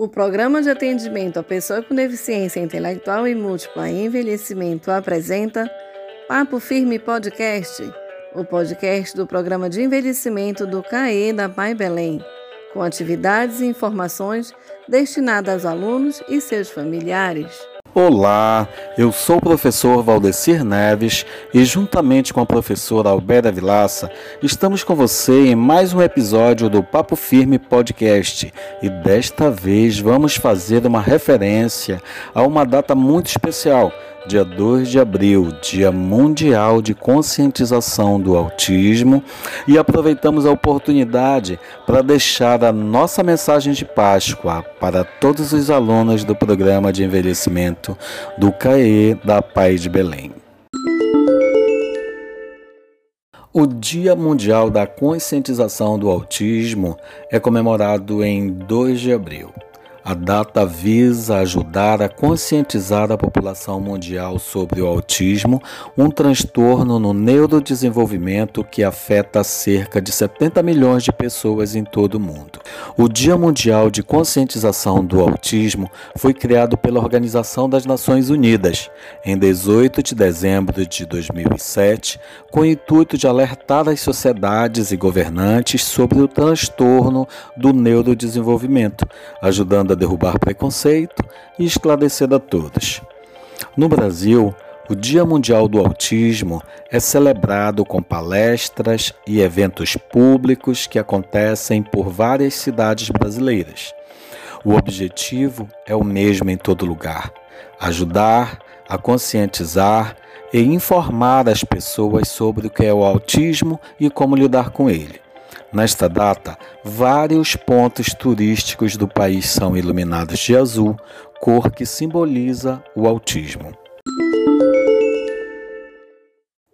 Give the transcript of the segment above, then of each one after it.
O Programa de Atendimento à Pessoa com Deficiência Intelectual e Múltipla em Envelhecimento apresenta Papo Firme Podcast, o podcast do Programa de Envelhecimento do CAE da Pai Belém, com atividades e informações destinadas aos alunos e seus familiares. Olá, eu sou o professor Valdecir Neves e, juntamente com a professora Alberta Vilaça, estamos com você em mais um episódio do Papo Firme Podcast. E desta vez vamos fazer uma referência a uma data muito especial dia 2 de abril, Dia Mundial de Conscientização do Autismo, e aproveitamos a oportunidade para deixar a nossa mensagem de Páscoa para todos os alunos do programa de envelhecimento do CAE da Paz de Belém. O Dia Mundial da Conscientização do Autismo é comemorado em 2 de abril. A data visa ajudar a conscientizar a população mundial sobre o autismo, um transtorno no neurodesenvolvimento que afeta cerca de 70 milhões de pessoas em todo o mundo. O Dia Mundial de Conscientização do Autismo foi criado pela Organização das Nações Unidas em 18 de dezembro de 2007, com o intuito de alertar as sociedades e governantes sobre o transtorno do neurodesenvolvimento, ajudando a derrubar preconceito e esclarecer a todos. No Brasil, o Dia Mundial do Autismo é celebrado com palestras e eventos públicos que acontecem por várias cidades brasileiras. O objetivo é o mesmo em todo lugar: ajudar a conscientizar e informar as pessoas sobre o que é o autismo e como lidar com ele. Nesta data, vários pontos turísticos do país são iluminados de azul, cor que simboliza o autismo.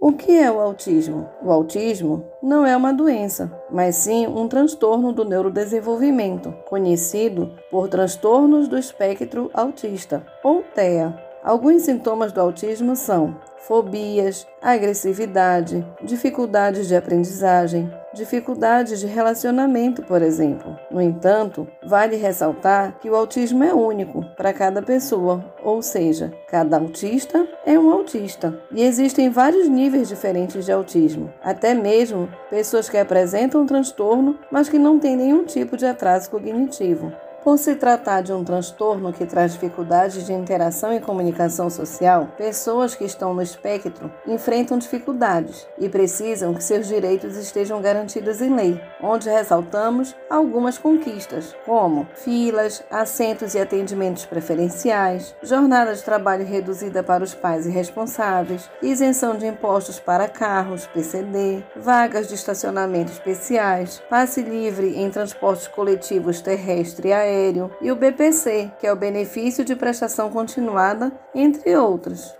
O que é o autismo? O autismo não é uma doença, mas sim um transtorno do neurodesenvolvimento, conhecido por transtornos do espectro autista, ou TEA. Alguns sintomas do autismo são fobias, agressividade, dificuldades de aprendizagem, dificuldades de relacionamento, por exemplo. No entanto, vale ressaltar que o autismo é único para cada pessoa, ou seja, cada autista é um autista. E existem vários níveis diferentes de autismo, até mesmo pessoas que apresentam transtorno, mas que não têm nenhum tipo de atraso cognitivo. Por se tratar de um transtorno que traz dificuldades de interação e comunicação social, pessoas que estão no espectro enfrentam dificuldades e precisam que seus direitos estejam garantidos em lei, onde ressaltamos algumas conquistas, como filas, assentos e atendimentos preferenciais, jornada de trabalho reduzida para os pais e responsáveis, isenção de impostos para carros, PCD, vagas de estacionamento especiais, passe livre em transportes coletivos terrestre e aéreo e o BPC, que é o benefício de prestação continuada, entre outros.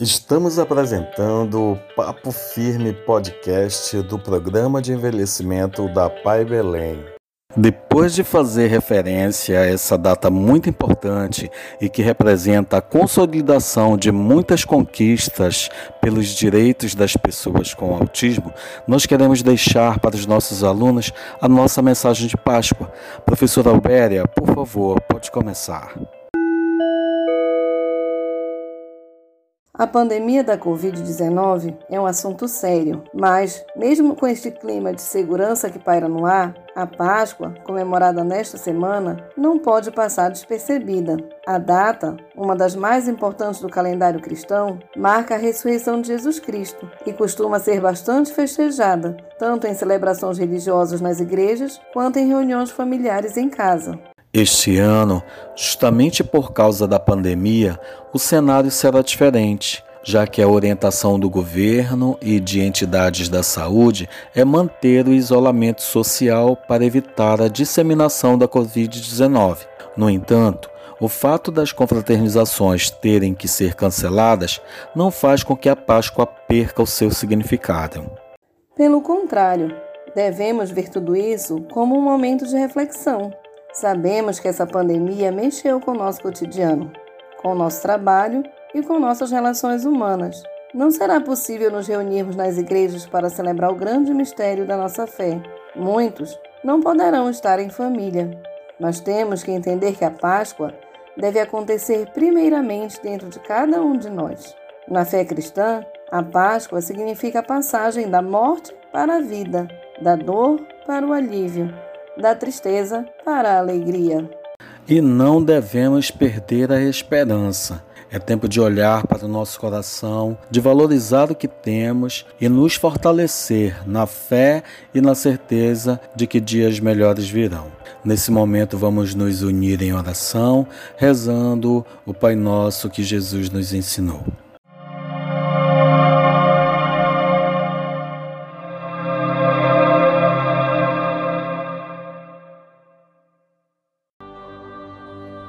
Estamos apresentando o Papo Firme podcast do programa de envelhecimento da Pai Belém. Depois de fazer referência a essa data muito importante e que representa a consolidação de muitas conquistas pelos direitos das pessoas com autismo, nós queremos deixar para os nossos alunos a nossa mensagem de Páscoa. Professora Albéria, por favor, pode começar. A pandemia da Covid-19 é um assunto sério, mas, mesmo com este clima de segurança que paira no ar, a Páscoa, comemorada nesta semana, não pode passar despercebida. A data, uma das mais importantes do calendário cristão, marca a ressurreição de Jesus Cristo e costuma ser bastante festejada, tanto em celebrações religiosas nas igrejas quanto em reuniões familiares em casa. Este ano, justamente por causa da pandemia, o cenário será diferente, já que a orientação do governo e de entidades da saúde é manter o isolamento social para evitar a disseminação da Covid-19. No entanto, o fato das confraternizações terem que ser canceladas não faz com que a Páscoa perca o seu significado. Pelo contrário, devemos ver tudo isso como um momento de reflexão Sabemos que essa pandemia mexeu com o nosso cotidiano, com o nosso trabalho e com nossas relações humanas. Não será possível nos reunirmos nas igrejas para celebrar o grande mistério da nossa fé. Muitos não poderão estar em família. Mas temos que entender que a Páscoa deve acontecer primeiramente dentro de cada um de nós. Na fé cristã, a Páscoa significa a passagem da morte para a vida, da dor para o alívio, da tristeza para a alegria. E não devemos perder a esperança. É tempo de olhar para o nosso coração, de valorizar o que temos e nos fortalecer na fé e na certeza de que dias melhores virão. Nesse momento, vamos nos unir em oração, rezando o Pai Nosso que Jesus nos ensinou.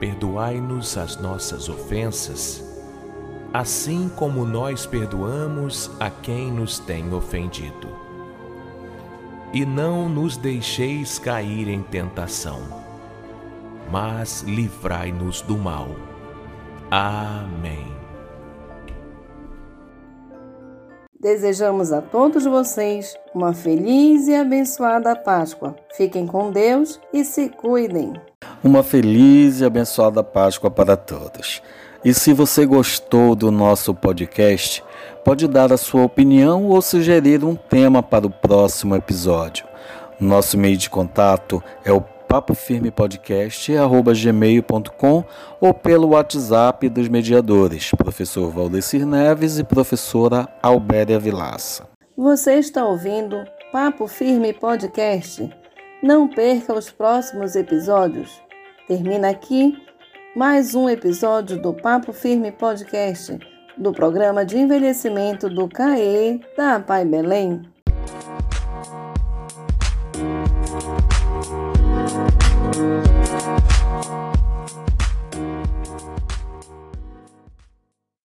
perdoai-nos as nossas ofensas, assim como nós perdoamos a quem nos tem ofendido. E não nos deixeis cair em tentação, mas livrai-nos do mal. Amém. Desejamos a todos vocês uma feliz e abençoada Páscoa. Fiquem com Deus e se cuidem. Uma feliz e abençoada Páscoa para todos. E se você gostou do nosso podcast, pode dar a sua opinião ou sugerir um tema para o próximo episódio. Nosso meio de contato é o papofirmepodcast@gmail.com ou pelo WhatsApp dos mediadores, professor Valdecir Neves e professora Albéria Vilaça. Você está ouvindo Papo Firme Podcast. Não perca os próximos episódios. Termina aqui mais um episódio do Papo Firme Podcast, do programa de envelhecimento do CAE da Pai Belém.